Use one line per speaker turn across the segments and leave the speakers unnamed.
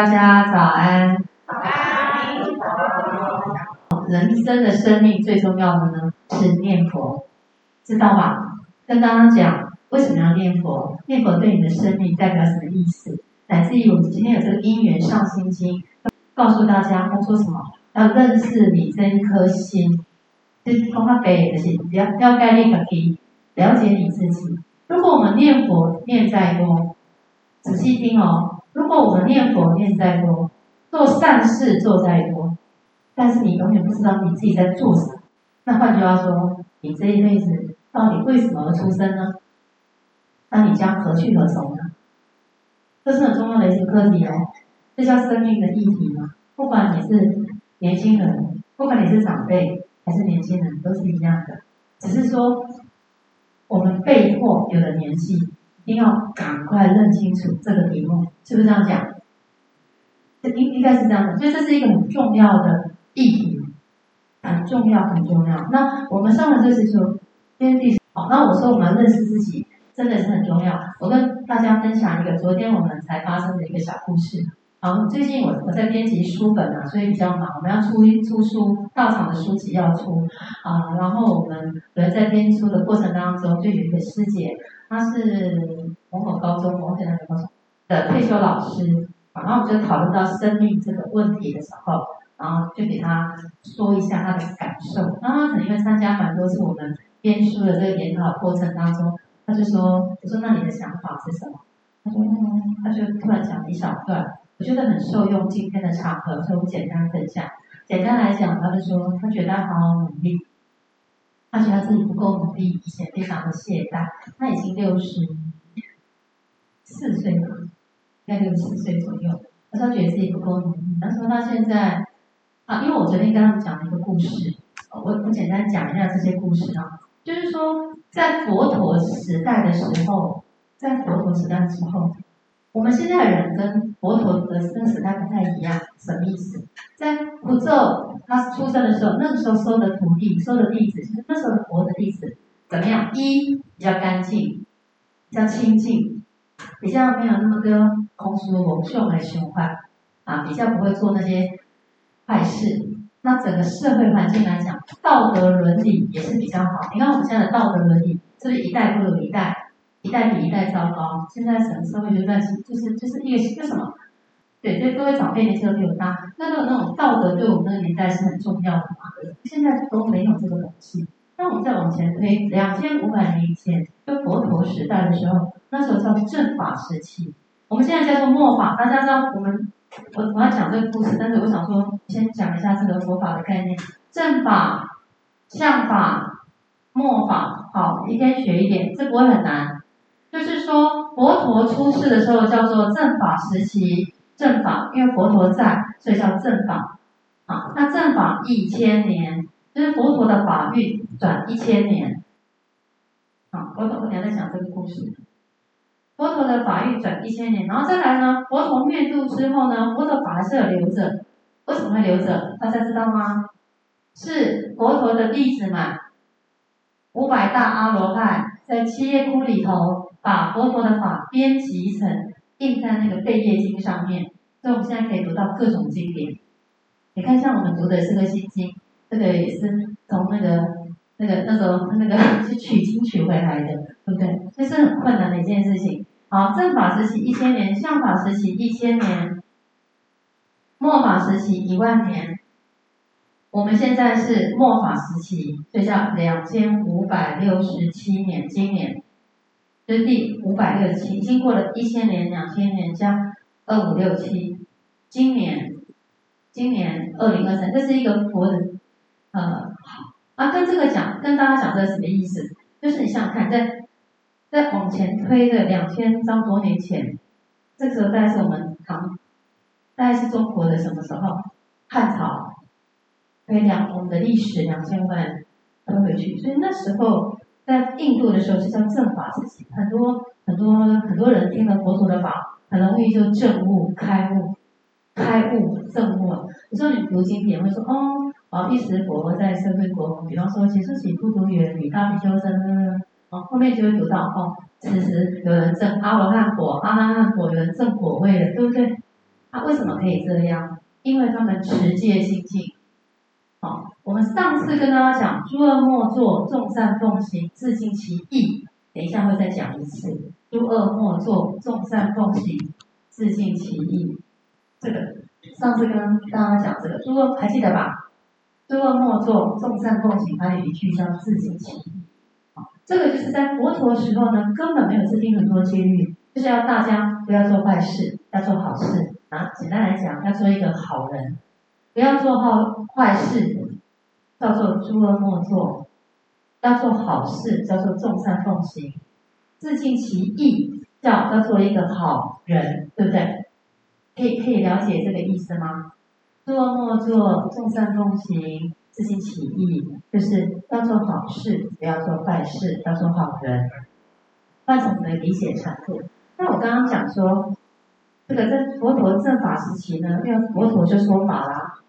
大家早安。
早安。
人生的生命最重要的呢是念佛，知道吧？跟大家讲，为什么要念佛？念佛对你的生命代表什么意思？乃至于我们今天有这个因缘上心经，告诉大家，他说什么？要认识你这一颗心，就是从他给的心，要要概念可以了解你自己。如果我们念佛念再多，仔细听哦。如果我们念佛念再多，做善事做再多，但是你永远不知道你自己在做什么。那换句话说，你这一辈子到底为什么而出生呢？那你将何去何从呢？这是很重要的一个课题哦，这叫生命的议题嘛。不管你是年轻人，不管你是长辈还是年轻人，都是一样的。只是说，我们被迫有了年纪。一定要赶快认清楚这个题目，是不是这样讲？这应应该是这样的，所以这是一个很重要的议题，很重要很重要。那我们上了这是说，天地好，那我说我们要认识自己，真的是很重要。我跟大家分享一个昨天我们才发生的一个小故事。好，最近我我在编辑书本啊，所以比较忙，我们要出出书，到场的书籍要出啊。然后我们人在编书的过程当中，就有一个师姐，他是某某高中某某哪个高中的退休老师，然后我们就讨论到生命这个问题的时候，然后就给他说一下他的感受。然后他可能因为参加蛮多次我们编书的这个研讨过程当中，他就说：“我说那你的想法是什么？”他说：“嗯。”他就突然讲了一小段。我觉得很受用今天的场合，所以我简单分享。简单来讲，他就说他觉得好好努力，他觉得自己不够努力，以前非常的懈怠。他已经六十四岁了，应该六十四岁左右。他说觉得自己不够努力。他说他现在啊，因为我昨天跟他们讲了一个故事，我我简单讲一下这些故事啊，就是说在佛陀时代的时候，在佛陀时代的时候。我们现在的人跟佛陀的那个时代不太一样，什么意思？在佛咒他出生的时候，那个时候收的徒弟、收的弟子，就是那时候的佛的弟子，怎么样？一比较干净，比较清净，比较没有那么多空俗蒙秀来循环，啊，比较不会做那些坏事。那整个社会环境来讲，道德伦理也是比较好。你看我们现在的道德伦理，是不是一代不如一代？一代比一代糟糕，现在整个社会就在是就是就是一个一个什么？对，对各位长辈年纪都比我大，那个那种道德对我们那个年代是很重要的嘛。现在都没有这个东西。那我们再往前推，两千五百年以前，就佛陀时代的时候，那时候叫正法时期。我们现在叫做末法。大家知道我们我我要讲这个故事，但是我想说先讲一下这个佛法的概念：正法、相法、末法。好，一天学一点，这不会很难。就是说，佛陀出世的时候叫做正法时期，正法，因为佛陀在，所以叫正法。啊，那正法一千年，就是佛陀的法运转一千年。啊，佛陀，我等下再讲这个故事。佛陀的法运转一千年，然后再来呢，佛陀灭度之后呢，佛陀法还是有留着，为什么会留着？大家知道吗？是佛陀的弟子们，五百大阿罗汉在七叶窟里头。把佛陀的法编辑成印在那个《贝叶经》上面，所以我们现在可以读到各种经典。你看，像我们读的是个《心经》，这个也是从那个那个那时候那个 去取经取回来的，对不对？这是很困难的一件事情。好，正法时期一千年，相法时期一千年，末法时期一万年。我们现在是末法时期，所以叫两千五百六十七年，今年。是第五百六七，经过了一千年、两千年加二五六七，今年，今年二零二三，这是一个佛的，呃，好啊，跟这个讲，跟大家讲这是什么意思？就是你想想看，在在往前推的两千张多年前，这时候大概是我们唐，大概是中国的什么时候？汉朝，可以两我们的历史两千万推回去，所以那时候。在印度的时候是叫正法时期，很多很多很多人听了佛陀的法，很容易就证悟、开悟、开悟、证悟了。有时候你读经典会说哦，啊一时佛在社会国，比方说其实起不读缘，与大比丘僧，啊后面就会读到哦，此时有人证阿罗汉果、阿罗汉果，有人证果位了，对不对？啊，为什么可以这样？因为他们持戒精进。我们上次跟大家讲，诸恶莫作，众善奉行，自尽其意。等一下会再讲一次，诸恶莫作，众善奉行，自尽其意。这个上次跟大家讲这个，诸恶还记得吧？诸恶莫作，众善奉行，还有一句叫自尽其意。好，这个就是在佛陀时候呢，根本没有制定很多戒律，就是要大家不要做坏事，要做好事。啊，简单来讲，要做一个好人。不要做好坏事，叫做诸恶莫作；要做好事，叫做众善奉行。自尽其意，叫要做一个好人，对不对？可以可以了解这个意思吗？诸恶莫作，众善奉行，自尽其意，就是要做好事，不要做坏事，要做好人。那怎么理解程度。那我刚刚讲说。这个在佛陀正法时期呢，因为佛陀就说法啦，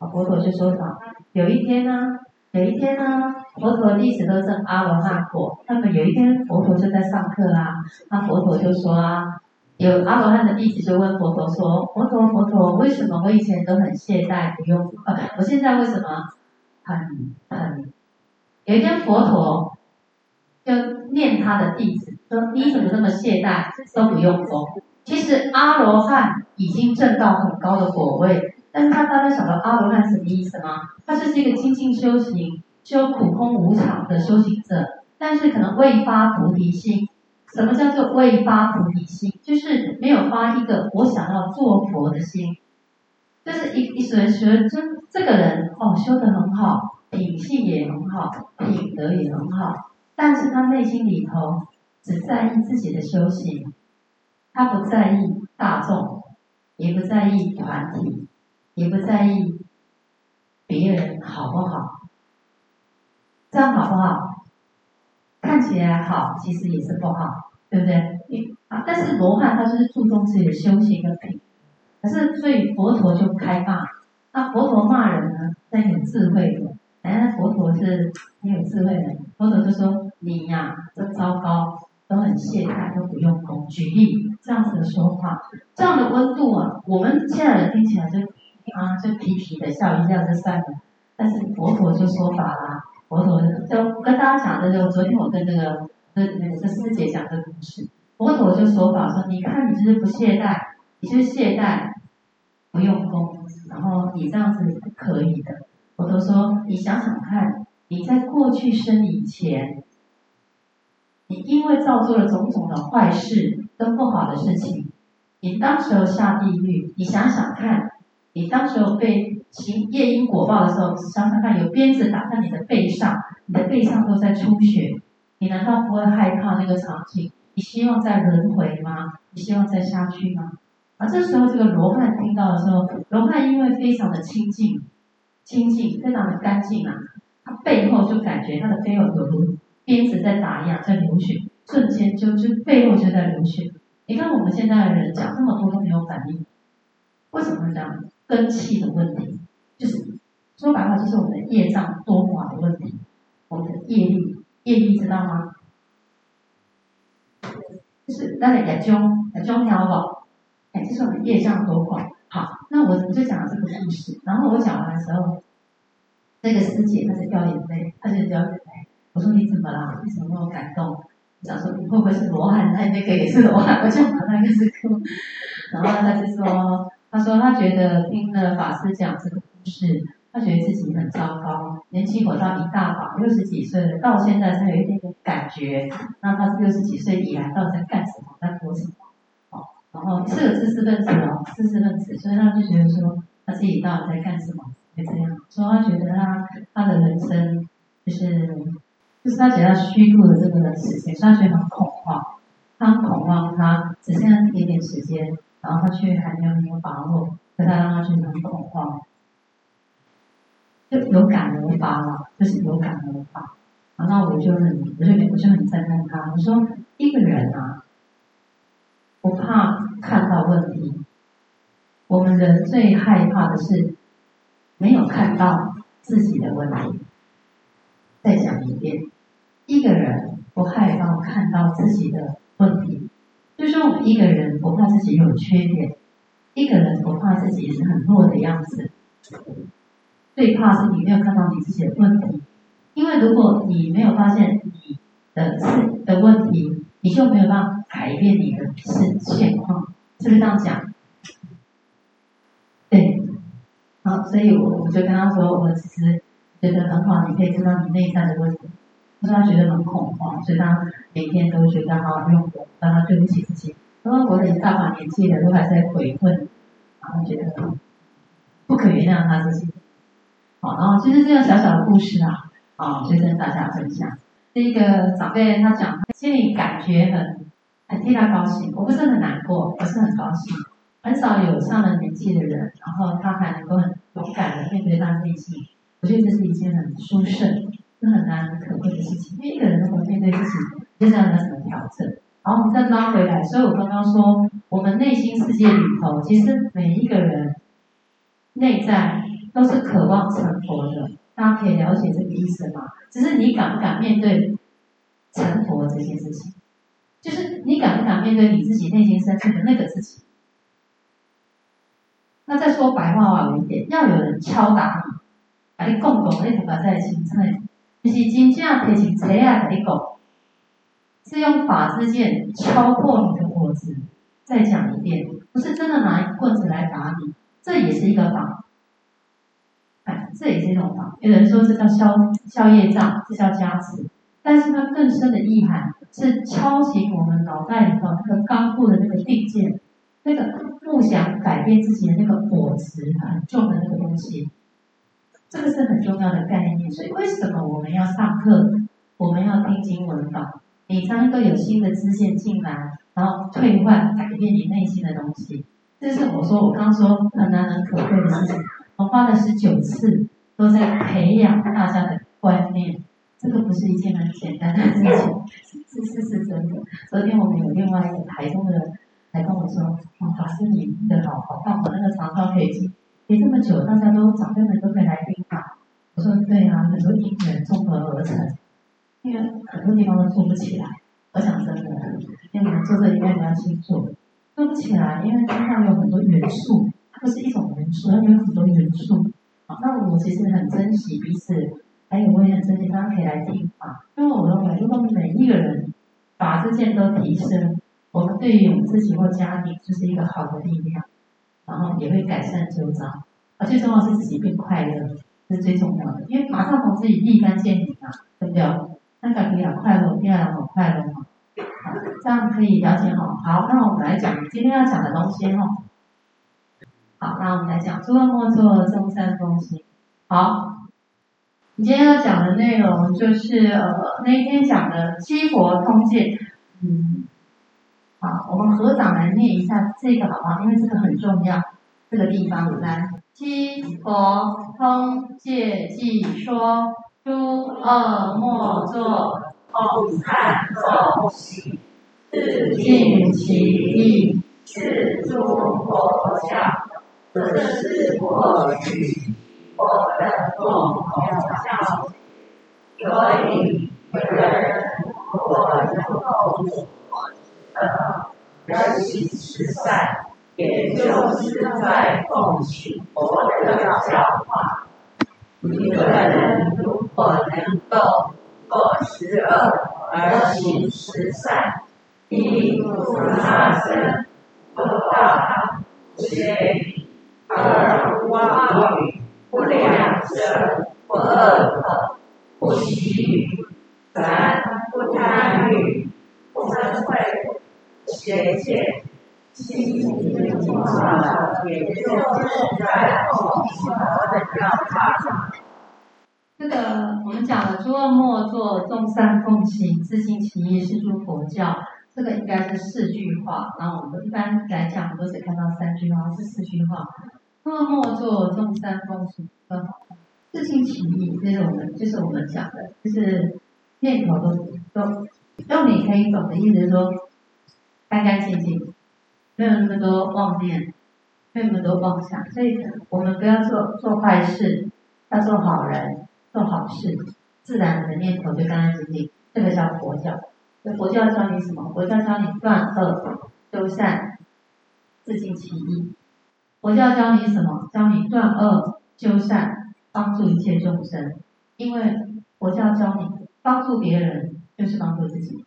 啊，佛陀就说法。有一天呢，有一天呢，佛陀弟子都证阿罗汉果。那么有一天，佛陀就在上课啦，那佛陀就说啊，有阿罗汉的弟子就问佛陀说：“佛陀，佛陀，为什么我以前都很懈怠，不用？呃，我现在为什么很很？”有一天，佛陀就念他的弟子说：“你怎么这么懈怠，都不用功？”其实阿罗汉已经证到很高的果位，但是他大家晓得阿罗汉什么意思吗？他就是一个精进修行、修苦空无常的修行者，但是可能未发菩提心。什么叫做未发菩提心？就是没有发一个我想要做佛的心。就是一一学学就这个人哦，修得很好，品性也很好，品德也很好，但是他内心里头只在意自己的修行。他不在意大众，也不在意团体，也不在意别人好不好，这样好不好？看起来好，其实也是不好，对不对？啊，但是罗汉他就是注重自己的修行跟品，可是所以佛陀就不开骂，那佛陀骂人呢，在有智慧的，哎，佛陀是很有智慧的，佛陀就说你呀，真糟糕。都很懈怠，都不用功。举例这样子的说话，这样的温度啊，我们现在人听起来就啊，就皮皮的笑一笑就算了。但是佛陀就说法啦，佛陀就跟大家讲的就昨天我跟那个那那个师姐讲的故事，佛陀就说法说，你看你就是不懈怠，你就是懈怠，不用功，然后你这样子是不可以的。佛陀说，你想想看，你在过去生以前。你因为造作了种种的坏事跟不好的事情，你当时候下地狱，你想想看，你当时候被行夜因果报的时候，想想看，有鞭子打在你的背上，你的背上都在出血，你难道不会害怕那个场景？你希望再轮回吗？你希望再下去吗？啊，这时候这个罗汉听到的时候，罗汉因为非常的清净，清净非常的干净啊，他背后就感觉他的背后有如。鞭子在打一样，在流血，瞬间就就背后就在流血。你看我们现在的人讲这么多都没有反应，为什么会这样？根气的问题，就是说白话就是我们的业障多寡的问题。我们的业力，业力知道吗？就是那个眼中眼中条宝，哎，就是我们业障多寡。好，那我就讲了这个故事。然后我讲完的时候，那个师姐她在掉眼泪，她就掉眼泪。我说你怎么了？为什么那么感动？我想说你会不会是罗汉？那那个也是罗汉，我就把那个是哭。然后他就说，他说他觉得听了法师讲这个故事，他觉得自己很糟糕，年轻活到一大把，六十几岁了，到现在才有一点点感觉。那他六十几岁以来到底在干什么？在做什么？哦，然后是个知识分子哦，知识分子，所以他就觉得说他自己到底在干什么？会这样说，他觉得他他的人生就是。就是他觉得他虚度的这个时间，所以他觉得很恐慌，他很恐慌，他只剩下一点点时间，然后他却还没有没有把握，所以他让他觉得很恐慌，就有感而发了，就是有感而发。然后我就很，我就我就很赞叹他，我说一个人啊，不怕看到问题，我们人最害怕的是没有看到自己的问题。再讲一遍，一个人不害怕看到自己的问题，就说我们一个人不怕自己有缺点，一个人不怕自己是很弱的样子，最怕是你没有看到你自己的问题。因为如果你没有发现你的事的问题，你就没有办法改变你的现现况，是不是这样讲？对，好，所以我我就跟他说，我其实觉得很好，你可以知道你内在的问题。他说他觉得很恐慌，所以他每天都觉得好好用功，让他对不起自己。他说我的大把年纪了，都还在悔恨，然后觉得不可原谅他自己。好，然后就是这个小小的故事啊。啊，就跟大家分享。第一个长辈他讲，他心里感觉很很替他高兴。我不是很难过，我是很高兴。很少有上了年纪的人，然后他还能够很勇敢的面对他内心。我觉得这是一件很殊胜、是很难很可贵的事情。因为一个人如果面对自己，接下来要怎么调整？然后我们再拉回来。所以我刚刚说，我们内心世界里头，其实每一个人内在都是渴望成佛的。大家可以了解这个意思吗？只是你敢不敢面对成佛这件事情，就是你敢不敢面对你自己内心深处的那个自己。那再说白话话一点，要有人敲打你，把你拱拱，你头发在青菜，就就是真正提起车啊，给你拱，是用法之剑敲破你的脖子。再讲一遍，不是真的拿一棍子来打你，这也是一个法。这也是一种法，有人说这叫消消业障，这叫加持，但是它更深的意涵是敲醒我们脑袋里头那个刚固的那个定见，那个不想改变自己的那个果执很重的那个东西，这个是很重要的概念。所以为什么我们要上课，我们要听经文法？每当都有新的知见进来，然后退换改变你内心的东西，这是我说我刚说很难能可贵的事情。我花了十九次，都在培养大家的观念，这个不是一件很简单的事情，是是是真的。昨天我们有另外一个台中的人来跟我说：“哦，法师你的好好棒，我那个长照可以记，这么久，大家都长辈们都可以来听法。”我说：“对啊，很多因缘综合而成，因为很多地方都做不起来。我想真的，因为我们做这应该比较清楚，做不起来，因为身上有很多元素。”它不是一种元素，它有很多元素。好，那我其实很珍惜彼此，还有我也很珍惜大家可以来听法。因为我认为，如果每一个人把这件都提升，我们对于我们自己或家庭就是一个好的力量，然后也会改善周遭。而最重要是自己变快乐，这是最重要的。因为马上从自己立竿见影啊，对不对？那个比较快乐，第二很快乐嘛。好，这样可以了解哈。好，那我们来讲今天要讲的东西哈。好，那我们来讲诸恶莫作，众善奉行。好，你今天要讲的内容就是呃那一天讲的七佛通戒。嗯，好，我们合掌来念一下这个好不好？因为这个很重要，这个地方来。七佛通戒偈说：诸恶莫作，众善奉行，自净其意，是诸佛教。这是过去我的共同教训，所以人如果能够而行十善，也就是在奉行佛的教化。一个人如果能够做十恶而行十善，一不杀生，不盗，不邪。二不妄语，不两舌，不恶口，不綺语；三不贪欲，不嗔恚，不邪见。七不造作，也就是在奉行佛的教法上。这个我们讲的诸恶莫作，众善奉行，自净其意，是诸佛教。这个应该是四句话，然后我们一般来讲我们都只看到三句话，是四句话。诸恶莫作，众善奉行，自净其意，这是我们，就是我们讲的，就是念头都都，用你可以懂的意思，是说干干净净，没有那么多妄念，没有那么多妄想。所以我们不要做做坏事，要做好人，做好事，自然你的念头就干干净净。这个叫佛教。那佛教教你什么？佛教教你断恶修善，自净其意。佛教教你什么？教你断恶修善，帮助一切众生。因为佛教教你帮助别人，就是帮助自己。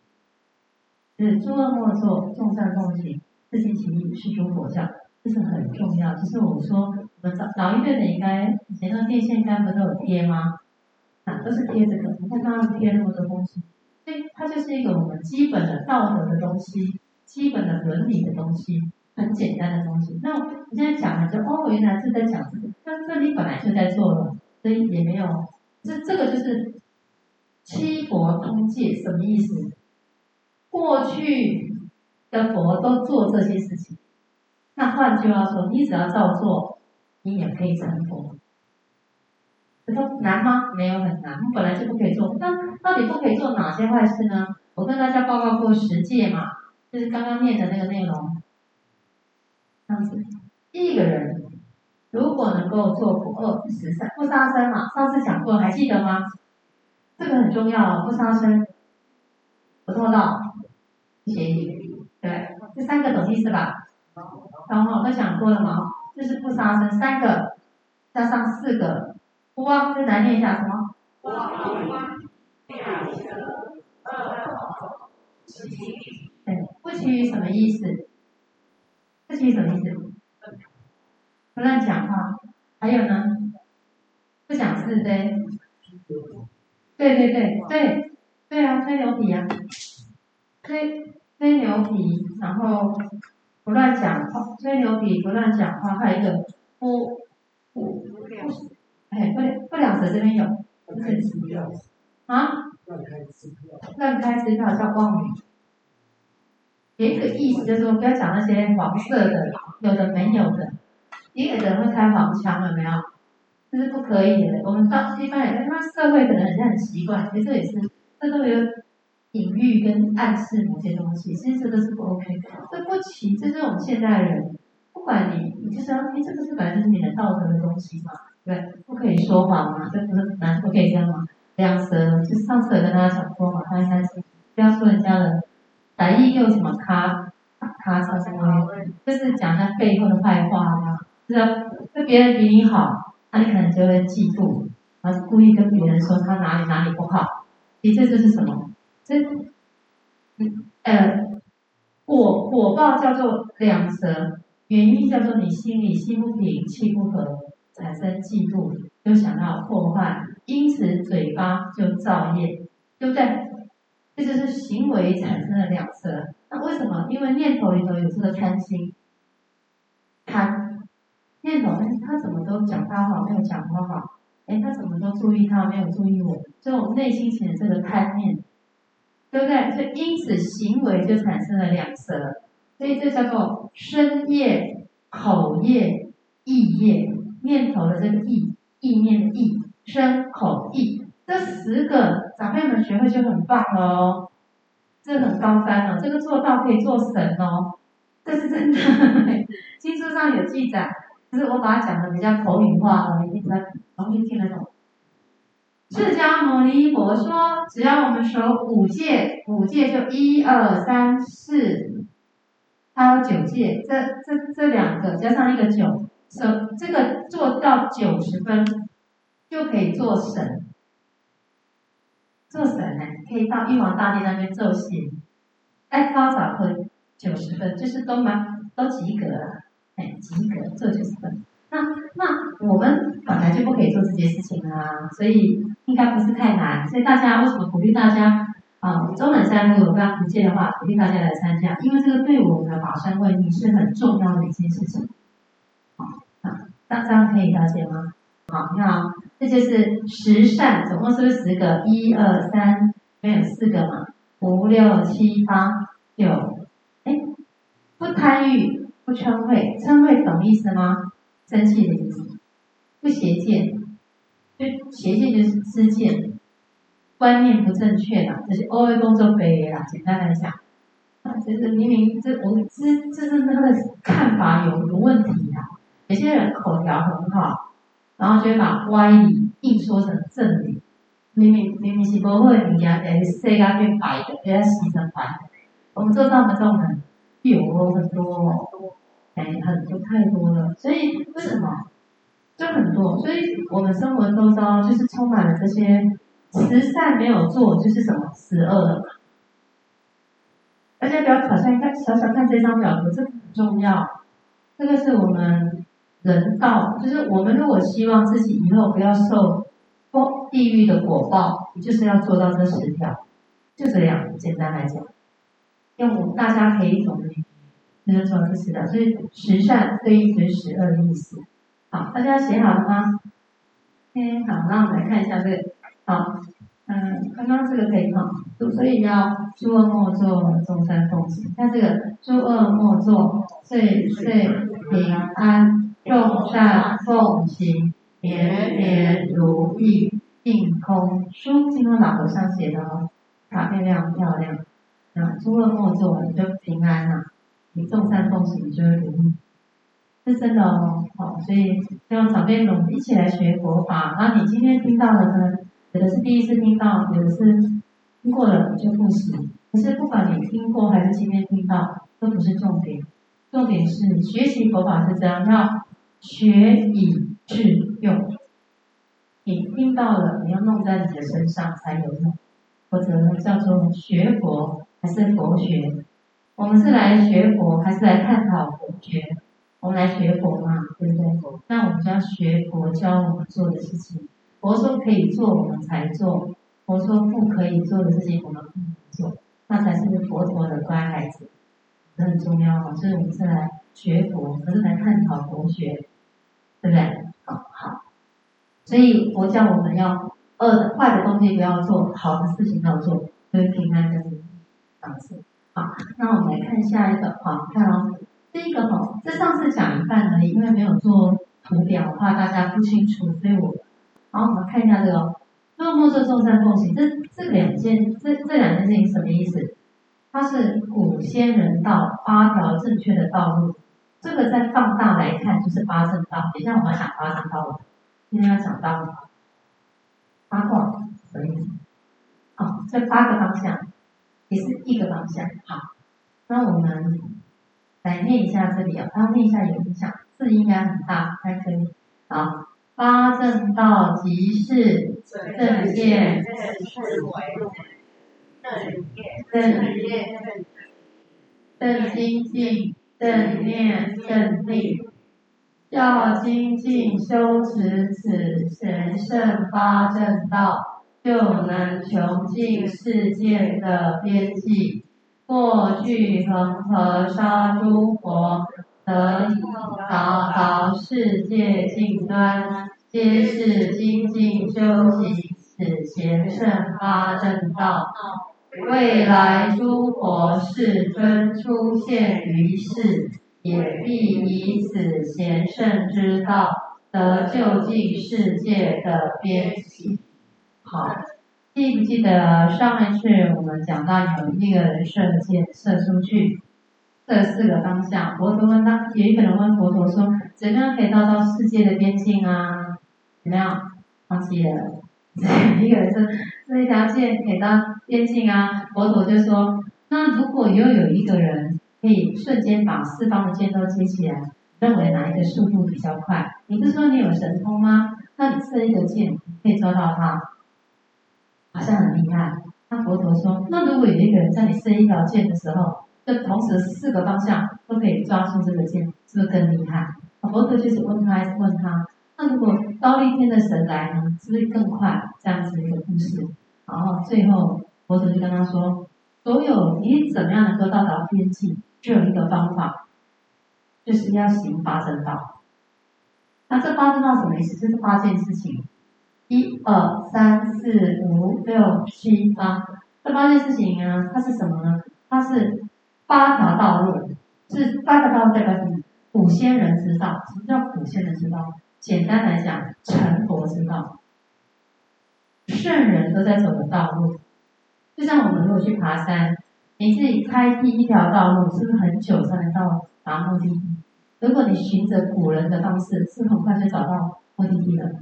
是诸恶莫作，众善奉行，自净其意，是诸佛教。这是很重要。就是我说，我们老老一辈的应该以前那个电线杆不都有贴吗？啊，都是贴这个。你看他们贴那么多东西，所以它就是一个我们基本的道德的东西，基本的伦理的东西，很简单的东西。那我现在讲的就哦，原来是在讲这个，那这里本来就在做了，所以也没有。这这个就是七佛通戒，什么意思？过去的佛都做这些事情。那换句话说，你只要照做，你也可以成佛。这说难吗？没有很难，本来就不可以做。那到底不可以做哪些坏事呢？我跟大家报告过十戒嘛，就是刚刚念的那个内容。这样子，一个人如果能够做不恶不十善、不杀生嘛，上次讲过，还记得吗？这个很重要，不杀生，不偷盗，邪淫，对，这三个懂意思吧？然后都想过了吗？就是不杀生，三个加上四个，不忘，再来念一下什么？不妄两舌不欺语什么意思？不欺语什么意思？不乱讲话，还有呢？不讲是非。对对对对对啊，吹牛皮啊，吹吹牛皮，然后。不乱讲话，吹牛皮，不乱讲话，还有一个不不不，哎，不不两舌这边有，不是啊？乱开支票，乱开支票叫妄语。有一个意思就是说，不要讲那些黄色的，有的没有的。也有的人会开黄腔，有没有？这是不可以的。我们当一般人，他社会可能人家很习惯，其实这也是，这都有。隐喻跟暗示某些东西，其实这都是不 OK 的。对不起，这是我们现代人，不管你，你就是要，哎，这个是本来就是你的道德的东西嘛，对不？可以说谎嘛，这不是难，不可以这样嘛。两舌，就是上次有跟大家讲过嘛，他应该是不要说人家的，歹意又什么咖咖啥什么，就是讲他背后的坏话啊，是啊，对别人比你好，那你可能就会嫉妒，然后故意跟别人说他哪里哪里不好，其实这就是什么？这，嗯，呃，果果报叫做两舌，原因叫做你心里心不平，气不和，产生嫉妒，就想要破坏，因此嘴巴就造业，对不对？这就是行为产生的两舌。那为什么？因为念头里头有这个贪心，贪念头，哎，他怎么都讲他好，没有讲我好？哎，他怎么都注意他，没有注意我？所以我内心起的这个贪念。对不对？所以因此行为就产生了两舌，所以这叫做身业、口业、意业。念头的这个意，意念的意，身口意，这十个长辈们学会就很棒喽，这很高山了，这个做到可以做神哦，这是真的。经书上有记载，就是我把它讲的比较口语化了，你比较容易听得懂。释迦牟尼佛说，只要我们守五戒，五戒就一二三四，还有九戒，这这这两个加上一个九，守这个做到九十分，就可以做神。做神呢，可以到玉皇大帝那边做仙，哎，多少分？九十分，就是都满都及格了，哎，及格做九十分。那那我们本来就不可以做这件事情啊，所以应该不是太难。所以大家为什么鼓励大家啊？中等山如果大家不介的话，鼓励大家来参加，因为这个对我们的法身慧命是很重要的一件事情。好，啊，大家可以了解吗？好，你好，这就是十善，总共是不是十个？一二三，没有四个嘛？五六七八九，哎，不贪欲，不嗔恚，嗔恚懂意思吗？生气的意思，不邪见，就邪见就是知见，观念不正确的，就是偶尔工作背啦。简单来讲，啊，就是明明这我知这是他的看法有有问题啊。有些人口条很好，然后就会把歪理硬说成正理。明明明明是不会的，人家是世界变白的，人家洗成白的。我们做到的这种人有很多。哎，很多太多了。所以为什么？就很多。所以我们生活周遭就是充满了这些慈善没有做，就是什么十恶了嘛。大家不要小看看，小小看这张表格，这很重要。这个是我们人道，就是我们如果希望自己以后不要受地狱的果报，就是要做到这十条，就这样简单来讲，用大家可以懂的语言，就是说这十条。所以十善对应成十恶的意思。好，大家写好了吗？OK，好，那我们来看一下这个。好。嗯，刚刚这个可以哈，所以要诸恶莫作，众善奉行。看这个诸恶莫作，岁岁平安，众善奉行，年年如意，净空书。经过老和尚写的哦，卡片亮漂亮。啊，诸恶莫作，你就平安了；你众善奉行，你就会如意。是真的哦，好，所以希望长辈们一起来学佛法。那你今天听到的呢？有的是第一次听到，有的是听过了就复习。可是不管你听过还是今天听到，都不是重点。重点是学习佛法是这样，要学以致用。你听到了，你要弄在你的身上才有用。或者叫做学佛还是佛学？我们是来学佛还是来探讨佛学？我们来学佛嘛，对不对？那我们就要学佛教我们做的事情。佛说可以做，我们才做；佛说不可以做的事情，我们不能做。那才是佛陀的乖孩子，这很重要啊！所以我们是来学佛，不是来探讨佛学，对不对？好，好。所以佛教我们要恶的、坏的东西不要做，好的事情要做，就是平安的样子。好，那我们来看下一个。好，看哦，第一个哈，这上次讲一半而已，因为没有做图表，怕大家不清楚，所以我。好，我们看一下这个，诸恶莫作，众善奉行。这这两件，这这两件事情什么意思？它是古仙人道八条正确的道路。这个再放大来看，就是八正道。等一下我们要讲八正道了，今天要讲到八卦什么意思？好，这八个方向也是一个方向。好，那我们来念一下这里啊，要念一下有影响，字应该很大，还可以。好。八正道即是正见、正思维、正业、正精进、正念、正定。要精进修持此神圣八正道，就能穷尽世界的边际，过去恒河沙诸佛。得达到世界尽端，皆是精进修行此贤圣八正道。未来诸佛世尊出现于世，也必以此贤圣之道，得究竟世界的边际。好，记不记得上一次我们讲到有一个人射箭射出去？这四个方向，佛陀问他，有一个人问佛陀说：“怎样可以到到世界的边境啊？怎么样？”忘记了。一个人说：“这一条线可以到边境啊。”佛陀就说：“那如果又有一个人可以瞬间把四方的箭都接起来，认为哪一个速度比较快？你不是说你有神通吗？那你射一个箭可以抓到他，好像很厉害。”那佛陀说：“那如果有一个人在你射一条箭的时候，就同时四个方向都可以抓住这个箭，是不是更厉害？佛陀就是问他，问他，那如果高丽天的神来呢，是不是更快？这样子一个故事。然后最后佛陀就跟他说，所有你怎么样能够到达边际，就有一个方法，就是要行八正道。那这八正道什么意思？就是八件事情，一二三四五六七八，这八件事情呢，它是什么呢？它是。八条道路是八个道路代表什么？古仙人之道。什么叫古仙人之道？简单来讲，成佛之道。圣人都在走的道路，就像我们如果去爬山，你自己开第一条道路，是不是很久才能到达目的地？如果你循着古人的方式，是很快就找到目的地的。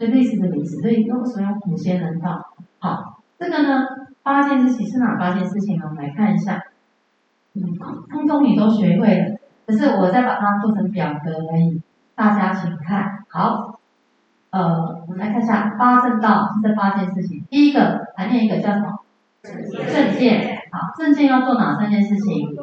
所以类似的意思，所以用什么用古仙人道？好，这个呢，八件事情是哪八件事情呢？我们来看一下。嗯，通通你都学会了，对只是我再把它做成表格而已。大家请看好。呃，我们来看一下八正道是这八件事情。第一个，还念一个叫什么？正见。好，正见要做哪三件事情？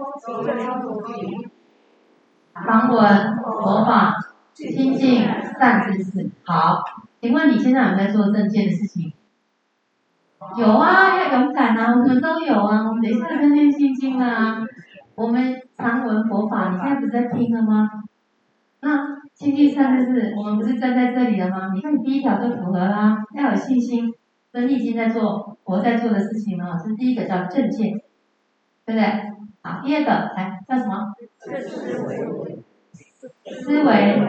常闻佛法，清净善知识。好，请问你现在有在做正见的事情？有啊，要勇敢啊，我们都有啊。我们等一下就念心经啊。我们常闻佛法，你现在不是在听了吗？那精进善知识，我们不是站在这里了吗？你看你第一条就符合啦，要有信心，跟已经在做我在做的事情了。这是第一个叫正见，对不对？好，第二个来叫什么？思维。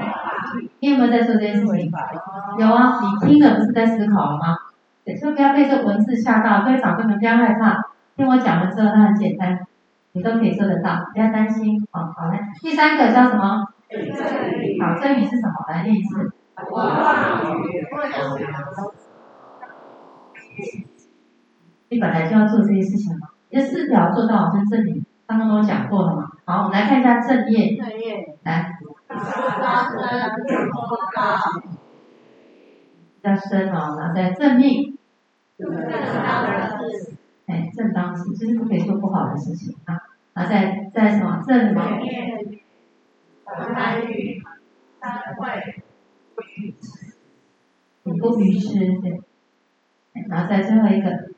你有没有在做这件事情？有啊，你听了不是在思考了吗？对，所以不要被这文字吓到，各位长辈们不要害怕，听我讲完之后，它很简单，你都可以做得到，不要担心。好，好嘞。第三个叫什么？好，真语是什么？来念一次。你本来就要做这些事情嘛，这四条做到，跟正语刚刚都讲过了嘛。好，我们来看一下正业。正业。来。比较深哦，然后在正命。正当事。哎，正当事就是不可以做不好的事情啊。然后在在什么正什么？参与参会不愚痴，不愚痴对。然后在最后一个，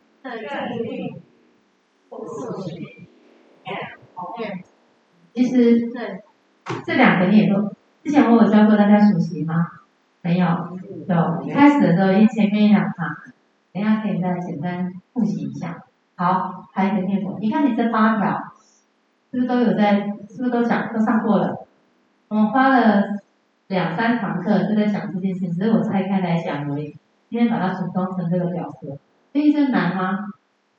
其实这这两个你也都之前我有教过大家熟悉吗？没有，有。开始的时候，因为前面一两堂，等下可以再简单复习一下。好，还有一个念佛，你看你这八条，是不是都有在？是不是都讲都上过了？我们花了两三堂课就在讲这件事，只是我拆开来讲而已。今天把它组装成这个表格，所以这难吗？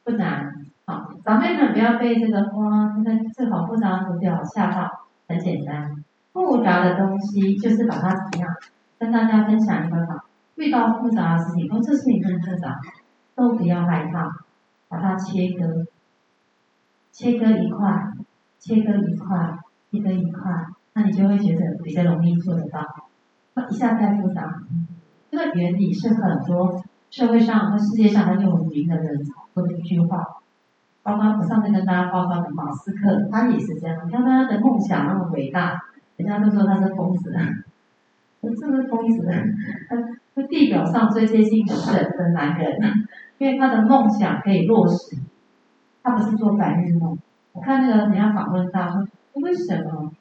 不难。好，长辈们不要被这个哇，这个这好复杂的图表吓到，很简单。复杂的东西就是把它怎么样，跟大家分享一个法。遇到复杂的事情，哦，这事情很复杂，都不要害怕，把它切割，切割一块，切割一块，切割一块。那你就会觉得比较容易做得到，一下太复杂。这个原理是很多社会上和世界上很有名的人说的一句话。包括我上次跟大家报告的马斯克，他也是这样。你看他的梦想那么伟大，人家都说他是疯子。我是不是疯子？他是地表上最接近神的男人，因为他的梦想可以落实。他不是做白日梦。我看那个人家访问他说，为什么？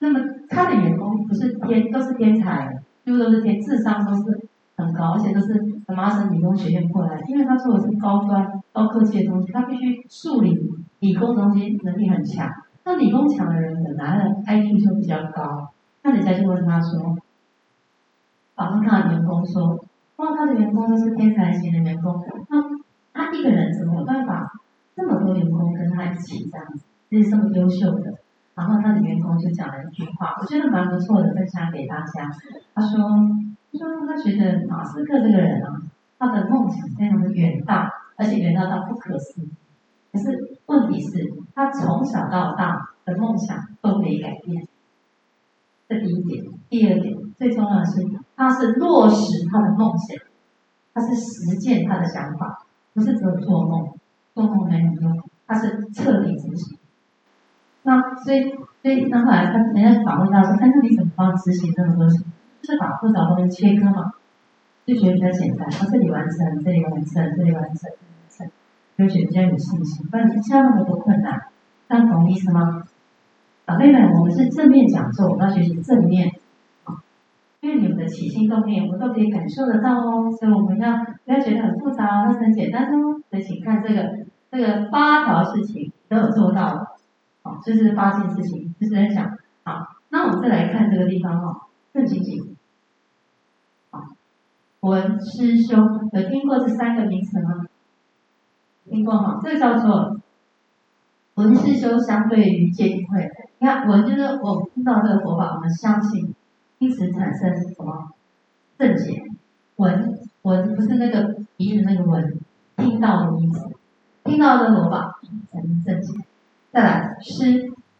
那么他的员工不是天，都是天才，几乎都是天，智商都是很高，而且都是麻省理工学院过来。因为他做的是高端、高科技的东西，他必须数理、理工东西能力很强。那理工强的人本来的 IQ 就比较高，那人家就问他说：“访问他的员工说，哇，他的员工都是天才型的员工，那他一个人怎么有办法这么多员工跟他一起这样子，就是这么优秀的？”然后他的员工就讲了一句话，我觉得蛮不错的，分享给大家。他说：“他说他觉得马斯克这个人啊，他的梦想非常的远大，而且远大到不可思议。可是问题是，他从小到大的梦想都没改变。这第一点，第二点，最重要的是，他是落实他的梦想，他是实践他的想法，不是只有做梦，做梦没有用，他是彻底执行。”那所以，所以那后来他人家访问他说：“哎，那你怎么帮执行这么多事？就是把复杂东西切割嘛，就觉得比较简单。他这里完成，这里完成，这里完成，这里完成，就觉得比较有信心。不然你下那么多困难，这样懂意思吗？宝贝们，我们是正面讲座，我们要学习正面，的起心动念，我们都可以感受得到哦。所以我们要不要觉得很复杂？那是很简单哦。所以请看这个，这个八条事情都有做到了。好，这是八件事情，就是在讲。好，那我们再来看这个地方哦，正精进。好，闻思修，有听过这三个名词吗？听过哈，这个叫做闻师兄，相对于戒定慧。你看，闻就是我听到这个佛法，我们相信，因此产生什么正解？闻闻不是那个鼻子那个闻，听到的意思，听到的佛法产生正解。再来，思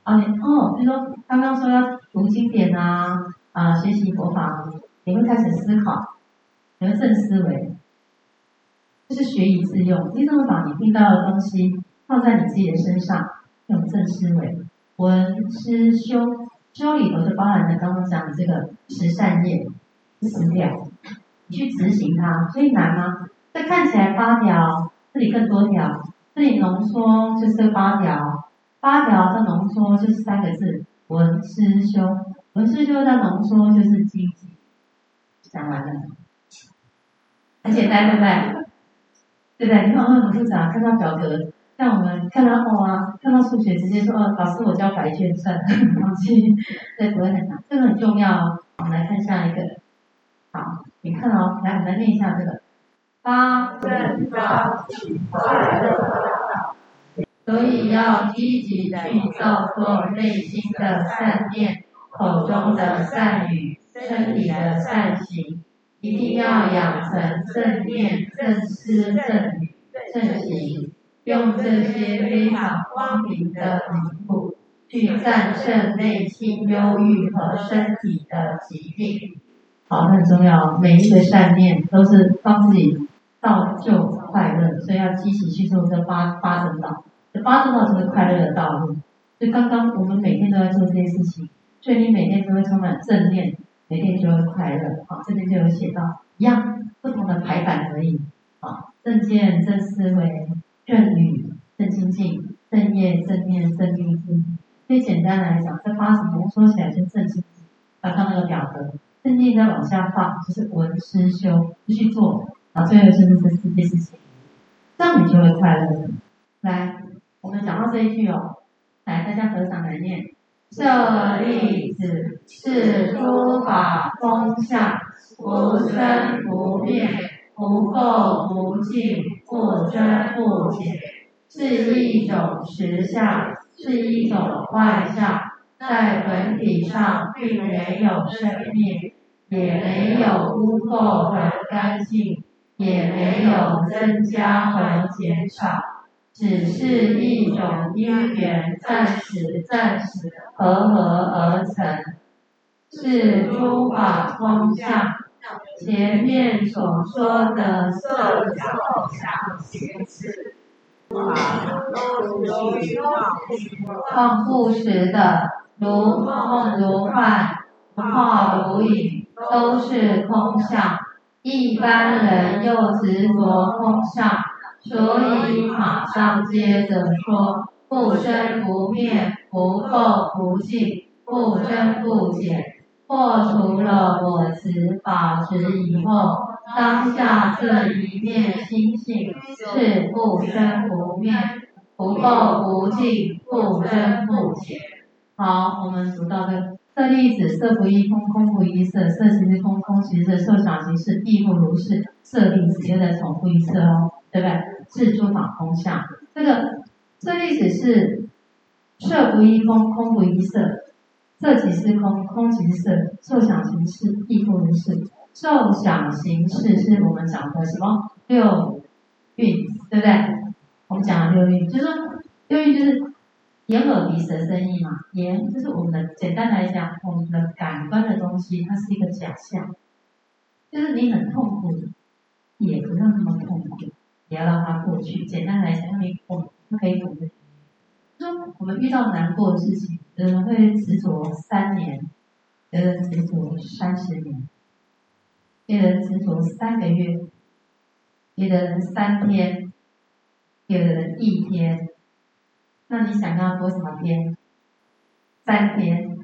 啊你，哦，就说刚刚说要读经典啊，啊、学习佛法，你会开始思考，你会正思维，就是学以致用。你怎么把你听到的东西放在你自己的身上，用正思维，闻思修，修里头就包含了刚刚讲的这个十善业，十条，你去执行它，所以难吗？这看起来八条，这里更多条，这里浓缩就是八条。八条的浓缩就是三个字：闻思修。闻思修的浓缩就是经济。讲完了，很简单，对不对？对不对？你看很复杂，看到表格，像我们看到哦啊，看到数学直接说哦，老师我交白卷算了，放弃，对，不会很难。这个很重要哦。我们来看下一个。好，你看哦，来，我们来念一下这个。八正道起快乐。所以要积极去造作内心的善念，口中的善语，身体的善行，一定要养成正念、正思、正语、正行，用这些非常光明的礼物，去战胜内心忧郁和身体的疾病。好，很重要，每一个善念都是帮自己造就快乐，所以要积极去做这八八正道。这八正道就是快乐的道路，就刚刚我们每天都在做这些事情，所以你每天都会充满正念，每天就会快乐。好，这边就有写到一样不同的排版而已。好，正见、正思维、正语、正清净、正业、正念、正定心。最简单来讲，这八什么说起来就正精进。刚刚那个表格，正念再往下放，就是闻思修，继续做，然后最后就是这四件事情，这样你就会快乐。来。我们讲到这一句哦，来，大家合掌来念：舍利子，是诸法空相，不生不灭，不垢不净，不增不减，是一种实相，是一种幻相，在本体上并没有生命，也没有污垢和干净，也没有增加和减少。只是一种因缘，暂时暂时和合而成，是诸法空相。前面所说的色想想行识，空不实的，如梦如幻，如泡如影，都是空相。一般人又执着空相。所以马上接着说：不生不灭，不垢不净，不增不减。破除了我执法执以后，当下这一念心性是不生不灭，不垢不净，不增不减。好，我们读到这舍利子，色不异空，空不异色，色即是空，空即是色，受想行识亦复如是。舍利子又再重复一次哦，对不对？是诸法空相，这个舍利子是色不异空，空不异色，色即是空，空即是色，受想行识亦复如是。受想行识是我们讲的什么六蕴，对不对？我们讲的六蕴，就是说六蕴就是眼耳鼻舌身意嘛。眼就是我们的，简单来讲，我们的感官的东西，它是一个假象，就是你很痛苦，也不要那么痛苦。也要让它过去。简单来讲，因为我们可以懂得，说我们遇到难过的事情，有人会执着三年，有人执着三十年，有人执着三个月，有的人三天，有的人一天。那你想要多少天？三天，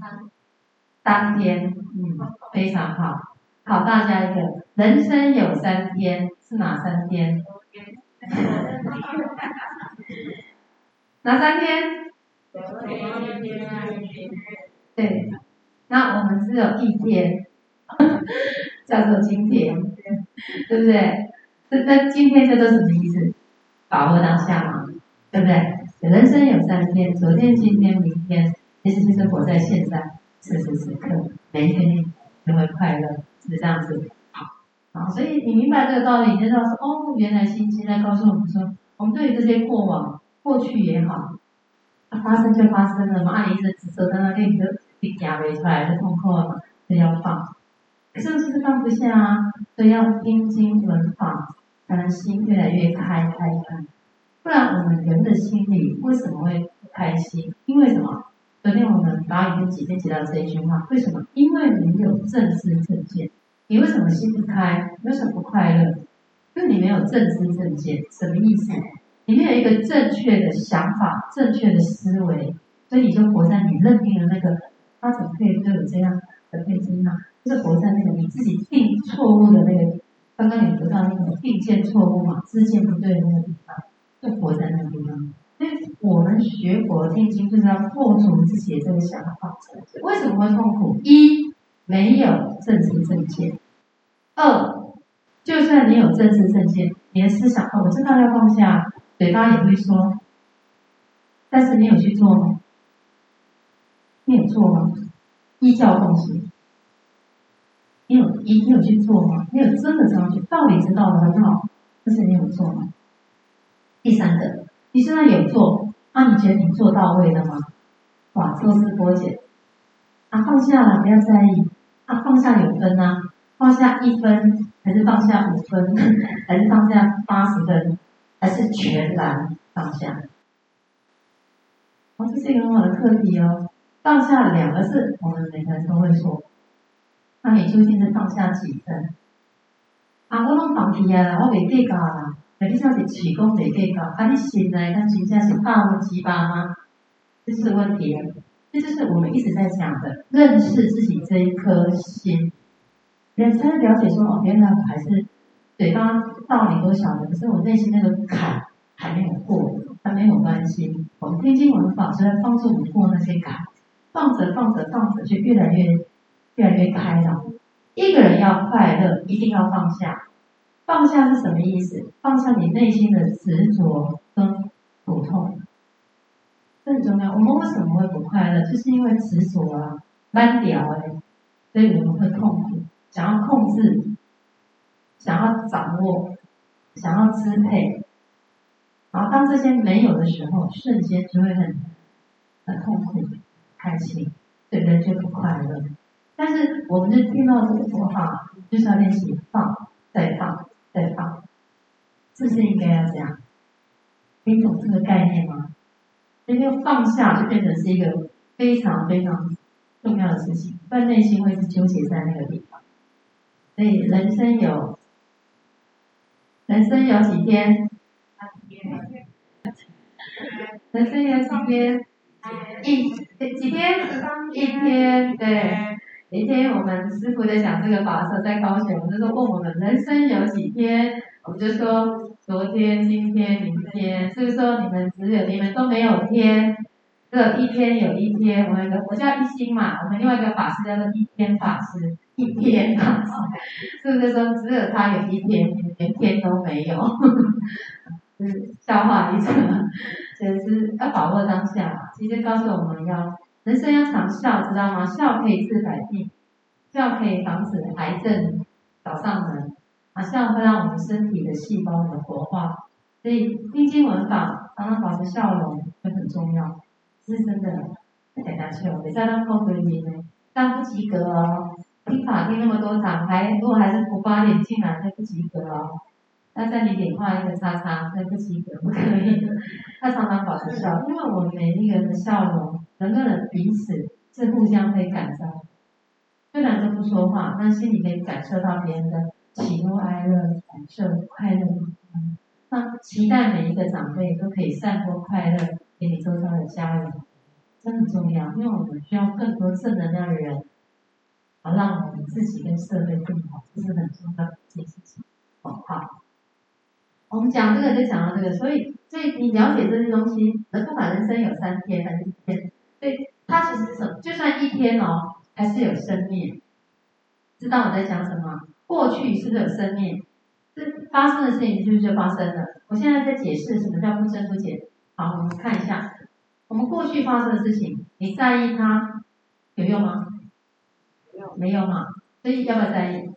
当天，嗯，非常好。考大家一个，人生有三天，是哪三天？哪三天？对，那我们只有一天，叫做今天，对不对？这那今天这都什么意思？把握当下嘛，对不对？人生有三天，昨天、今天、明天，其实就是活在现在，此时此刻，每一天都会快乐，是这样子。好，所以你明白这个道理，你就知道说，哦，原来心经在告诉我们说，我们对于这些过往、过去也好，它发生就发生了嘛，按你一直指责在那里，你就你夹不出来就痛苦了嘛，所以要放。可是就是放不下啊，所以要听经闻法，才能心越来越开开开。不然我们人的心里为什么会不开心？因为什么？昨天我们导引几天提到这一句话，为什么？因为你有正知正见。你为什么心不开？为什么不快乐？因为你没有正知正见。什么意思？你没有一个正确的想法、正确的思维，所以你就活在你认定的那个，他怎么可以对我这样的配置呢？就是活在那个你自己定错误的那个，刚刚你读到那个定见错误嘛，知见不对的那个地方，就活在那个地方。所以我们学佛听经，就是要破除自己的这个想法。为什么会痛苦？一没有正知正见。二，就算你有正知正见，你的思想哦，我知道要放下，嘴巴也会说，但是你有去做吗？你有做吗？依教奉行，你有一你有去做吗？你有真的这样去，道理知道的很好，但是你有做吗？第三个，你现在有做，啊，你觉得你做到位了吗？哇，抽丝剥茧，啊，放下了，不要在意，啊，放下有分啊。放下一分，还是放下五分，还是放下八十分，还是全然放下？哦，这是一个很好的课题哦。放下两个字，我们每个人都会说。那你究竟是放下几分？啊，我拢放弃啊，我袂计较啦。那你像是起功袂计较，啊，你现在他真正是大乌鸡巴吗？这是问题，这就是我们一直在讲的，认识自己这一颗心。人才了解说哦，原来我还是嘴巴道理都晓得，可是我内心那个坎还没有过，还没有关系。我们听经闻法是在帮助我们过那些坎，放着放着放着，就越来越越来越开朗。一个人要快乐，一定要放下。放下是什么意思？放下你内心的执着跟苦痛，这很重要。我们为什么会不快乐？就是因为执着啊，单调哎，所以我们会痛苦。想要控制，想要掌握，想要支配，然后当这些没有的时候，瞬间就会很很痛苦、开心，对人就不快乐。但是我们就听到这个佛法，就是要练习放、再放、再放，是不是应该要这样？你懂这个概念吗？因为放下就变成是一个非常非常重要的事情，不然内心会是纠结在那个地方。所以人生有，人生有几天？人生有几天？一几天？一天。对，一天我们师傅在讲这个法的时候，在高雄，我们就说问我们人生有几天？我们就说昨天、今天、明天。所以说你们只有你们都没有天，只有一天有一天。我们我叫一心嘛，我们另外一个法师叫做一天法师。一天法师，是不是说只有他有一天，你连天都没有？就 是笑话一场，就是要把握当下。其实告诉我们要人生要常笑，知道吗？笑可以治百病，笑可以防止癌症找上门，啊，笑会让我们身体的细胞的活化。所以听经闻法，常常保持笑容也很重要。是真的，大家笑，别再让后悔你们，但不及格哦。听法听那么多场，还如果还是不发点进来，那不及格哦。那在你点画一个叉叉，那不及格，不可以。他常常保持笑，因为我们每一个人的笑容，人跟人彼此是互相可以感召。虽然都不说话，但心里可以感受到别人的喜怒哀乐，感受快乐。那期待每一个长辈都可以散播快乐给你周遭的家人，这很重要，因为我们需要更多正能量的人。好，让我们自己跟社会更好，这是很重要的一件事情。好，我们讲这个就讲到这个，所以，所以你了解这些东西，能不管人生有三天还是一天，对，它其实是什么？就算一天哦，还是有生命。知道我在讲什么？过去是不是有生命？这发生的事情，是不是就发生了？我现在在解释什么叫不增不减。好，我们看一下，我们过去发生的事情，你在意它有用吗？没有没有嘛，所以要不要在意？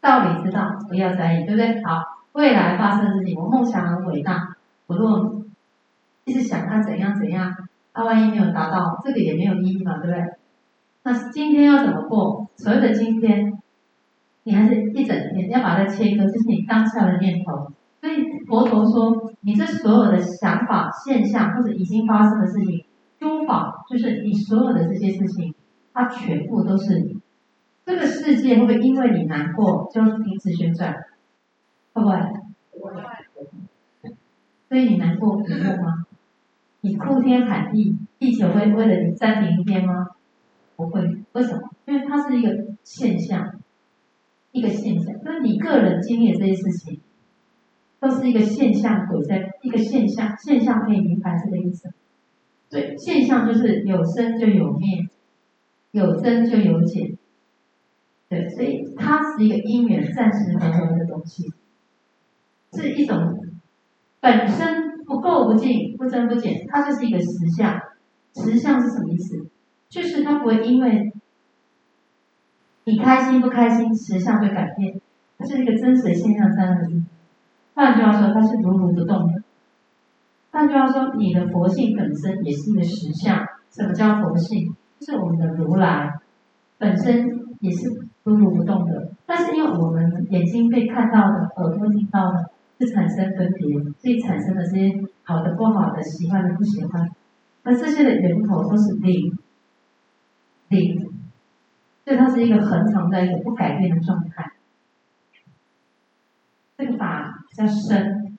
道理知道，不要在意，对不对？好，未来发生的事情，我梦想很伟大，我如果一直想它怎样怎样，他万一没有达到，这个也没有意义嘛，对不对？那今天要怎么过？所谓的今天，你还是一整天要把它切割，这是你当下的念头。所以佛陀说，你这所有的想法、现象或者已经发生的事情，诸法就是你所有的这些事情，它全部都是你。这个世界会不会因为你难过就停止旋转？会不会？所以你难过有用吗？你哭天喊地，地球会为了你暂停一天吗？不会。为什么？因为它是一个现象，一个现象。那你个人经历这些事情，都是一个现象，鬼在一个现象，现象可以明白这个意思。对，现象就是有生就有灭，有增就有减。对，所以它是一个因缘暂时合合的东西，是一种本身不垢不净、不增不减，它就是一个实相。实相是什么意思？就是它不会因为你开心不开心，实相会改变，它是一个真实的现象在那里。换句话说，它是如如不动的。换句话说，你的佛性本身也是一个实相。什么叫佛性？就是我们的如来本身也是。如如不动的，但是因为我们眼睛被看到的，耳朵听到的，是产生分别，所以产生的这些好的、不好的、喜欢的、不喜欢，而这些的源头都是零，零，所以它是一个恒常的一个不改变的状态。这个法比较深，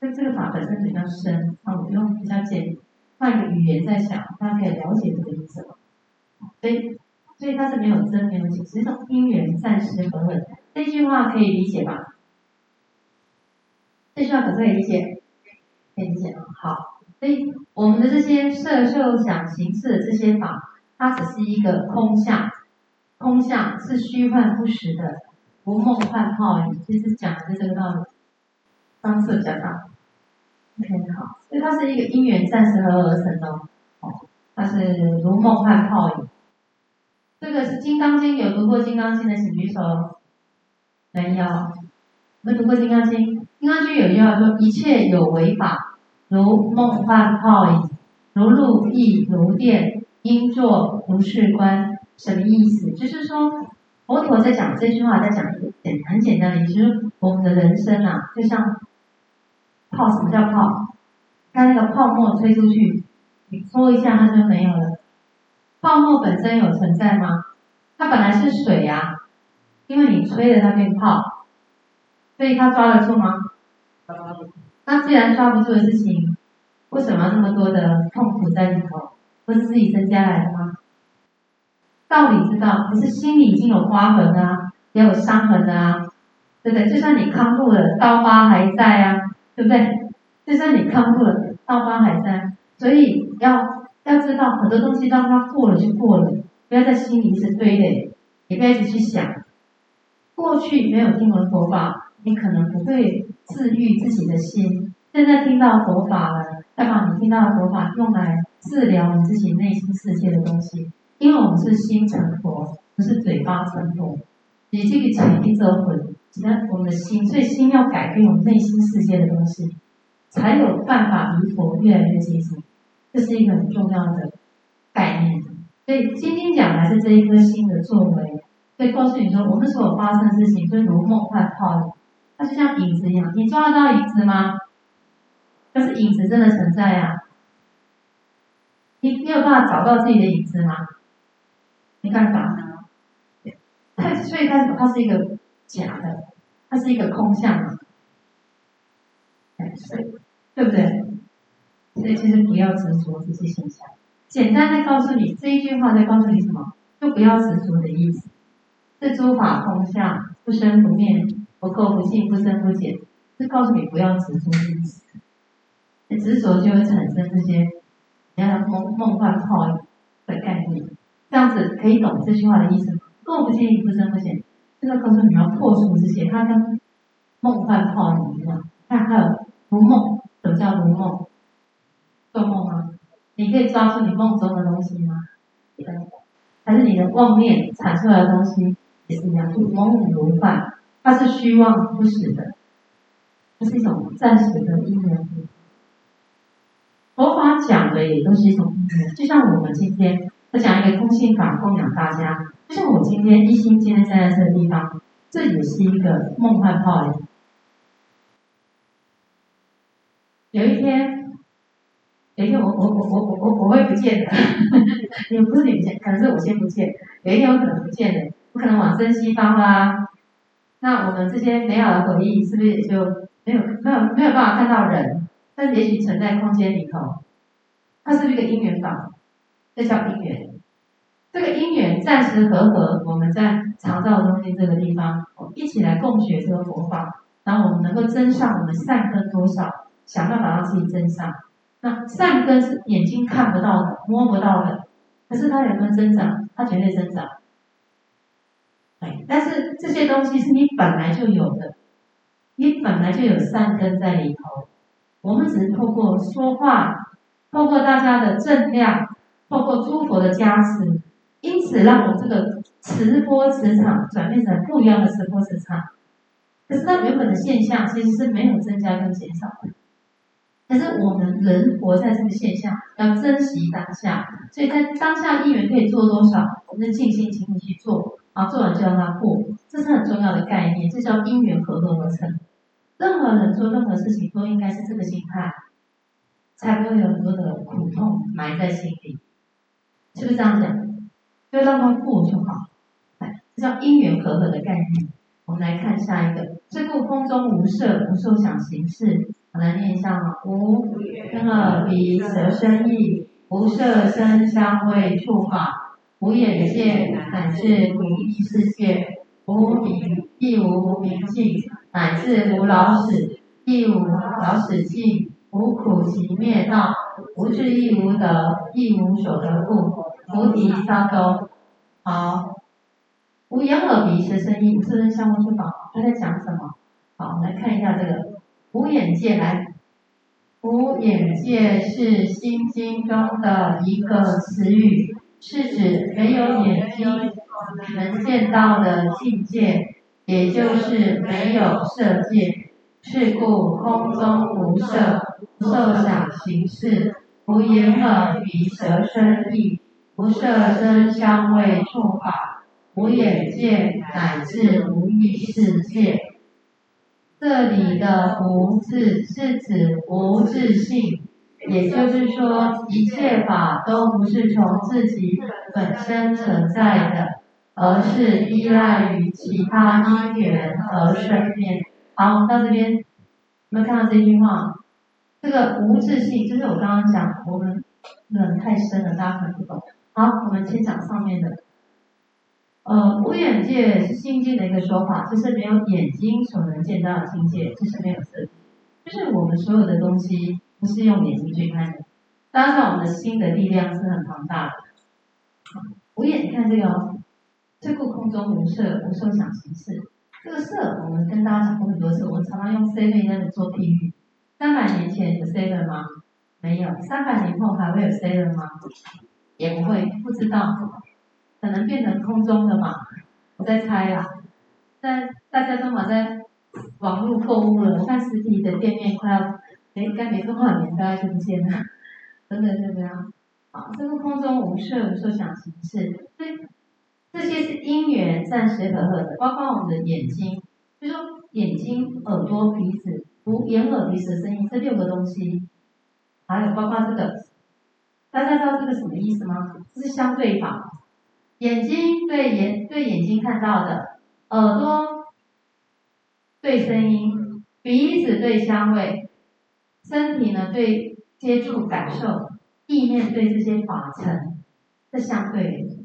所以这个法本身比较深，那我用比较简换一个语言在想，大家可以了解这个意思吗？所以。所以它是没有增没有减，是一种因缘暂时合合。这句话可以理解吧？这句话可不可以理解？可以理解吗？好，所以我们的这些色受想行识的这些法，它只是一个空相，空相是虚幻不实的，如梦幻泡影。其实讲的是这个道理。方式比较大。OK，好，所以它是一个因缘暂时合而成的，哦，它是如梦幻泡影。这个是《金刚经》，有读过《金刚经》的请举手。没有，没读过《金刚经》。《金刚经》有一句话说：“一切有为法，如梦幻泡影，如露亦如电，应作如是观。”什么意思？就是说，佛陀在讲这句话，在讲一个简很简单的意思，就是我们的人生啊，就像泡，什么叫泡？看那个泡沫吹出去，你搓一下，它就没有了。泡沫本身有存在吗？它本来是水呀、啊，因为你吹了它变泡，所以它抓得住吗？那既然抓不住的事情，为什么那么多的痛苦在里头？不是自己增加来的吗？道理知道，可是心里已经有刮痕啊，也有伤痕啊，对不对？就算你康复了，刀疤还在啊，对不对？就算你康复了，刀疤还在，所以要。要知道很多东西，当它过了就过了，不要在心里一直堆垒，也不要一直去想。过去没有听闻佛法，你可能不会治愈自己的心。现在听到佛法了，要把你听到的佛法用来治疗你自己内心世界的东西。因为我们是心成佛，不是嘴巴成佛。你这个潜意识魂，只能我们的心，所以心要改变我们内心世界的东西，才有办法离佛越来越接近。这是一个很重要的概念，所以今天讲的是这一颗心的作为，所以告诉你说，我们所有发生的事情，就如梦幻泡影，它就像影子一样，你抓得到影子吗？可是影子真的存在呀、啊，你你有办法找到自己的影子吗？没办法，它 所以它它是一个假的，它是一个空相嘛，对不对？所以其实不要执着这些现象，简单的告诉你这一句话在告诉你什么？就不要执着的意思。是诸法空相，不生不灭，不垢不净，不增不减，是告诉你不要执着的意思。执着就会产生这些，你看梦梦幻泡影的概念，这样子可以懂这句话的意思吗？垢不净，不增不减，就是告诉你要破除这些，它跟梦幻泡影一样。看还有如梦，什么叫如梦？做梦吗？你可以抓住你梦中的东西吗？还是你的妄念产出来的东西也是一样，就梦如幻，它是虚妄不实的，它是一种暂时的因缘。佛法讲的也都是一种因缘，就像我们今天我讲一个空性法供养大家。就像我今天一心今天站在这个地方，这也是一个梦幻泡影。有一天，有一天我我我我我我我会不见的，也不是你不见，可能是我先不见。有一天我可能不见了，我可能往生西方啦。那我们这些美好的回忆，是不是也就没有没有没有办法看到人？但是也许存在空间里头，它是一个因缘法，这叫因缘。这个因缘暂时和合，我们在常照中心这个地方，我们一起来共学这个佛法，然后我们能够增上我们善根多少，想办法让自己增上。那善根是眼睛看不到的、摸不到的，可是它有没有增长？它绝对增长。但是这些东西是你本来就有的，你本来就有善根在里头。我们只是透过说话，透过大家的正量，透过诸佛的加持，因此让我这个磁波磁场转变成不一样的磁波磁场。可是它原本的现象其实是没有增加跟减少的。可是我们人活在这个现象，要珍惜当下，所以在当下因缘可以做多少，我们就尽心尽力去做，啊，做完就让它过，这是很重要的概念，这叫因缘和合而成。任何人做任何事情都应该是这个心态，才不会有很多的苦痛埋在心里，是不是这样讲？就让它过就好，哎，这叫因缘和合的概念。我们来看下一个，是故空中无色无受想行识，我来念一下啊，无根耳鼻舌身意，无色声香味触法，无眼界乃至无意识界，无明亦无明尽。乃至无老死，亦无老死尽；无苦集灭道，无智亦无得，亦无所得故。菩提萨埵。好，无眼耳鼻舌身意，无色声香味触法，他在讲什么？好，我们来看一下这个无眼界来。无眼界是心经中的一个词语，是指没有眼睛能见到的境界。也就是没有色界，是故空中无色，受想行识，无眼耳鼻舌身意，无色声香味触法，无眼界乃至无意识界。这里的“无”字是指无自性，也就是说，一切法都不是从自己本身存在的。而是依赖于其他因缘而生灭。好，我们到这边，有没有看到这句话？这个无自信，就是我刚刚讲，我们人太深了，大家可能不懂。好，我们先讲上面的。呃，无眼界是心境的一个说法，就是没有眼睛所能见到的境界，就是没有色，就是我们所有的东西不是用眼睛去看的。当然，我们的心的力量是很庞大的。无眼，你看这个哦。这故空中无色，无受想行识。这个色，我们跟大家讲过很多次，我们常常用 seven 在那里做譬喻。三百年前有 seven 吗？没有。三百年后还会有 seven 吗？也不会，不知道。可能变成空中的嘛？我在猜啊。在大家都嘛在网络购物了，看实体的店面快要，应该没多少年，大家就不见了。真的是这样。好，这个空中无色，无受想行识。这些是因缘暂时和合的，包括我们的眼睛，就说眼睛、耳朵、鼻子，无眼耳鼻舌身意这六个东西，还有包括这个，大家知道这个什么意思吗？这是相对法，眼睛对眼对眼睛看到的，耳朵对声音，鼻子对香味，身体呢对接触感受，意念对这些法尘，是相对的。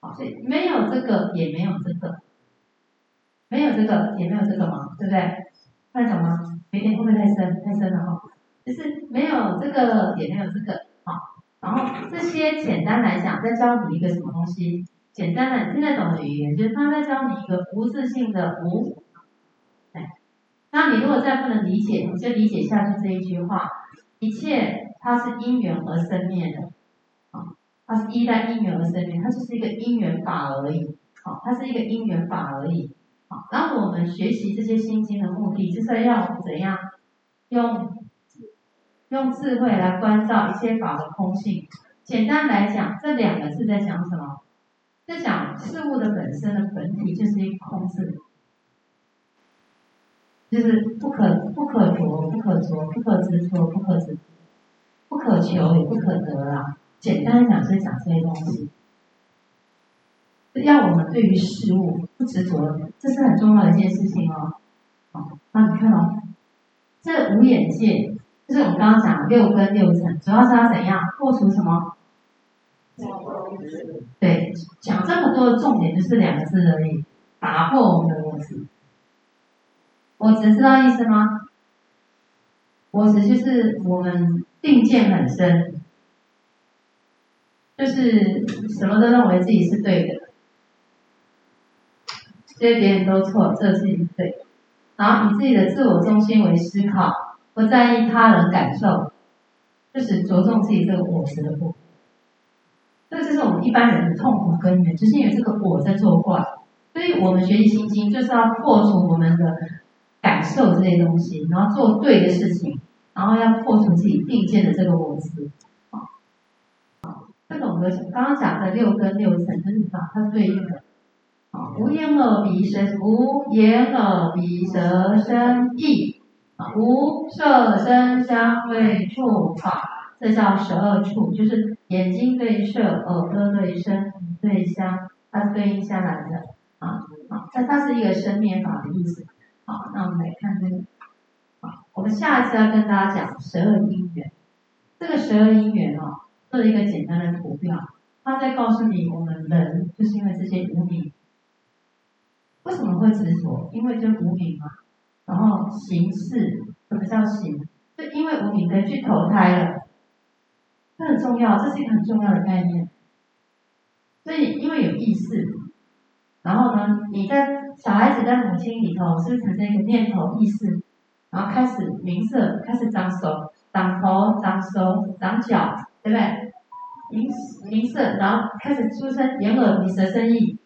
好，所以没有这个也没有这个，没有这个也没有这个嘛，对不对？看得懂吗？有点会不会太深？太深了哈。就是没有这个也没有这个，好。然后这些简单来讲，在教你一个什么东西？简单的你听得懂的语言，就是他在教你一个无自性的无。哎，那你如果再不能理解，你就理解下去这一句话：一切它是因缘而生灭的。啊它是依赖因缘而生灭，它就是一个因缘法而已。好，它是一个因缘法而已。然后我们学习这些心经的目的，就是要怎样用用智慧来关照一些法的空性，简单来讲，这两个字在讲什么？在讲事物的本身的本体就是一个空字，就是不可不可着，不可着，不可执着，不可执，不可求也不可得啊。简单讲是讲这些东西，要我们对于事物不执着，这是很重要的一件事情哦。好，那你看哦，这五眼界。就是我们刚刚讲的六根六尘，主要是要怎样破除什么？对，讲这么多的重点就是两个字而已，打破我们的我执。我执知道意思吗？我执就是我们定见很深，就是什么都认为自己是对的，觉得别人都错，这自己对的，然后以自己的自我中心为思考。不在意他人感受，就是着重自己这个我执的部分。这就是我们一般人的痛苦根源，就是因为这个我在作怪。所以我们学习心经，就是要破除我们的感受这些东西，然后做对的事情，然后要破除自己定见的这个我执。好，好，这个我们刚刚讲的六根六尘，就是把它对应的。无眼耳鼻舌，无眼耳鼻舌身意。无色声香味触法，这叫十二处，就是眼睛对色，耳朵对声，对香，它是对应下来的啊。好，那它是一个生灭法的意思。好，那我们来看这个。好，我们下一次要跟大家讲十二因缘。这个十二因缘哦，做了一个简单的图表，它在告诉你，我们人就是因为这些无明，为什么会执着？因为就无明嘛。然后形式，什么叫形？就因为无明的去投胎了，这很重要，这是一个很重要的概念。所以因为有意识，然后呢，你在小孩子在母亲里头是不是产生一个念头意识，然后开始名色，开始长手、长头、长手、长脚，对不对？名名色，然后开始出生眼耳鼻舌身意，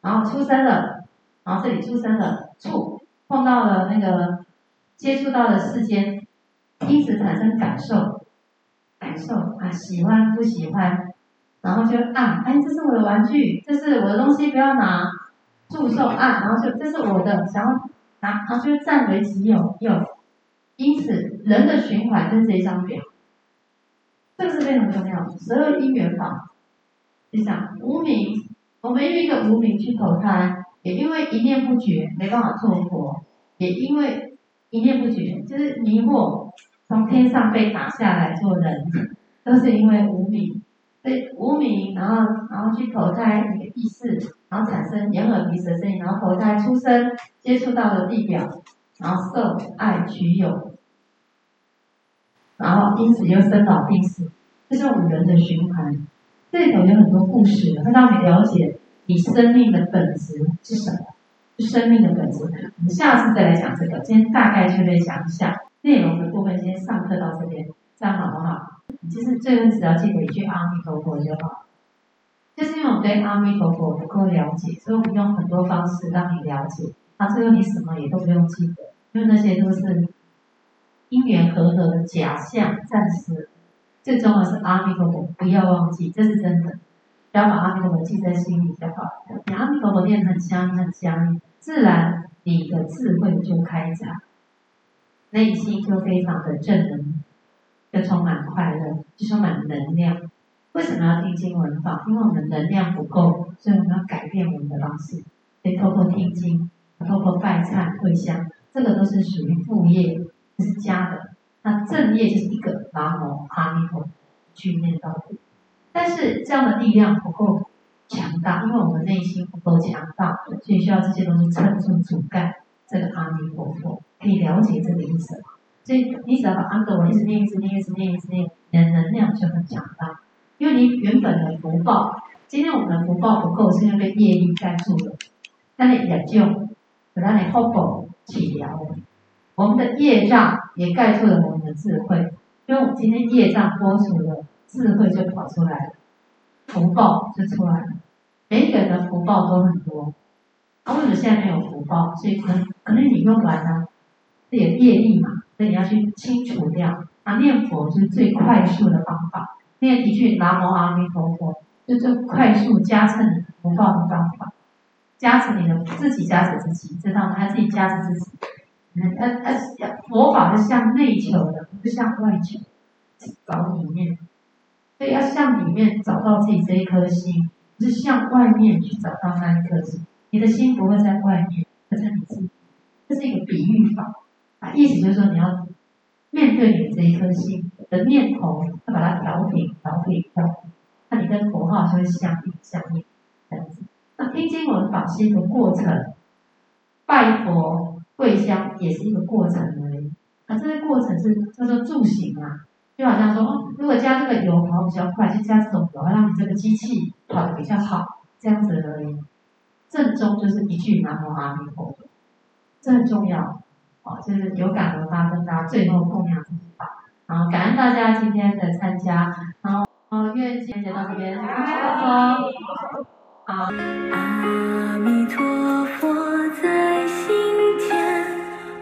然后出生了，然后这里出生了触。碰到了那个接触到了世间，因此产生感受，感受啊，喜欢不喜欢，然后就按，哎，这是我的玩具，这是我的东西，不要拿，祝寿按，然后就这是我的，想要拿，然后就占为己有，有，因此人的循环就是这张表，这个是非常重要的，十二因缘法，你想无名，我们用一个无名去投胎。也因为一念不绝没办法做佛，也因为一念不绝就是迷惑，从天上被打下来做人，都是因为无明，对无明，然后然后去投胎一个意识，然后产生眼耳鼻舌身，然后投胎出生，接触到了地表，然后受爱取有，然后因此又生老病死，这是我们人的循环。这里头有很多故事，会让你了解。你生命的本质是什么？是生命的本质。我们下次再来讲这个，今天大概就会讲一下内容的部分。先上课到这边，这样好不好？其实最后只要记得一句阿弥陀佛就好。就是因为我们对阿弥陀佛不够了解，所以我们用很多方式让你了解。到，最后你什么也都不用记得，因为那些都是因缘和合的假象，暂时。最重要是阿弥陀佛，不要忘记，这是真的。只要把阿弥陀佛记在心里就好。你阿弥陀佛念得很香很香，自然你的智慧就开展，内心就非常的正能，就充满快乐，就充满能量。为什么要听经闻法？因为我们能量不够，所以我们要改变我们的方式。可以透过听经，透过拜忏会香，这个都是属于副业，是加的。那正业就是一个南无阿弥陀佛去念到底。但是这样的力量不够强大，因为我们内心不够强大，所以需要这些东西撑住主干。这个阿弥陀佛可以了解这个意思？所以你只要把阿弥陀佛一直念、一直念、一直念、一直念，你的能量就很强大。因为你原本的福报，今天我们的福报不够，是因为被业力盖住了。那你也就让你福报起了，我们的业障也盖住了我们的智慧，因为我们今天业障播出了。智慧就跑出来了，福报就出来了。每一个人的福报都很多，啊，为什么现在没有福报？所以可能可能你用完了，这也业力嘛，所以你要去清除掉。啊，念佛是最快速的方法。念一句南无阿弥陀佛，就就快速加持你福报的方法，加持你的自己加持自己，知道吗？他自己加持自己。呃呃，佛法是向内求的，不是向外求，找里面。所以要向里面找到自己这一颗心，不是向外面去找到那一颗心。你的心不会在外面，而在你自己。这是一个比喻法啊，意思就是说你要面对你这一颗心的念头，要把它调平、调平、调平，那你跟佛号就会相应、相应这样子。那听经闻法是一个过程，拜佛跪香也是一个过程而已。啊，这个过程是叫做助行啊，就好像说，哦，如果加这个油跑比较快，就加这种油，让你这个机器跑得比较好，这样子而已。正宗就是一句南无阿弥陀佛，这很重要。哦，就是有感而发，跟大家最后供养自己。然后感恩大家今天的参加，然后哦，月姐姐到这边，拜拜。好，阿弥陀
佛在心间，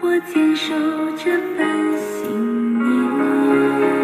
我坚守这份信念。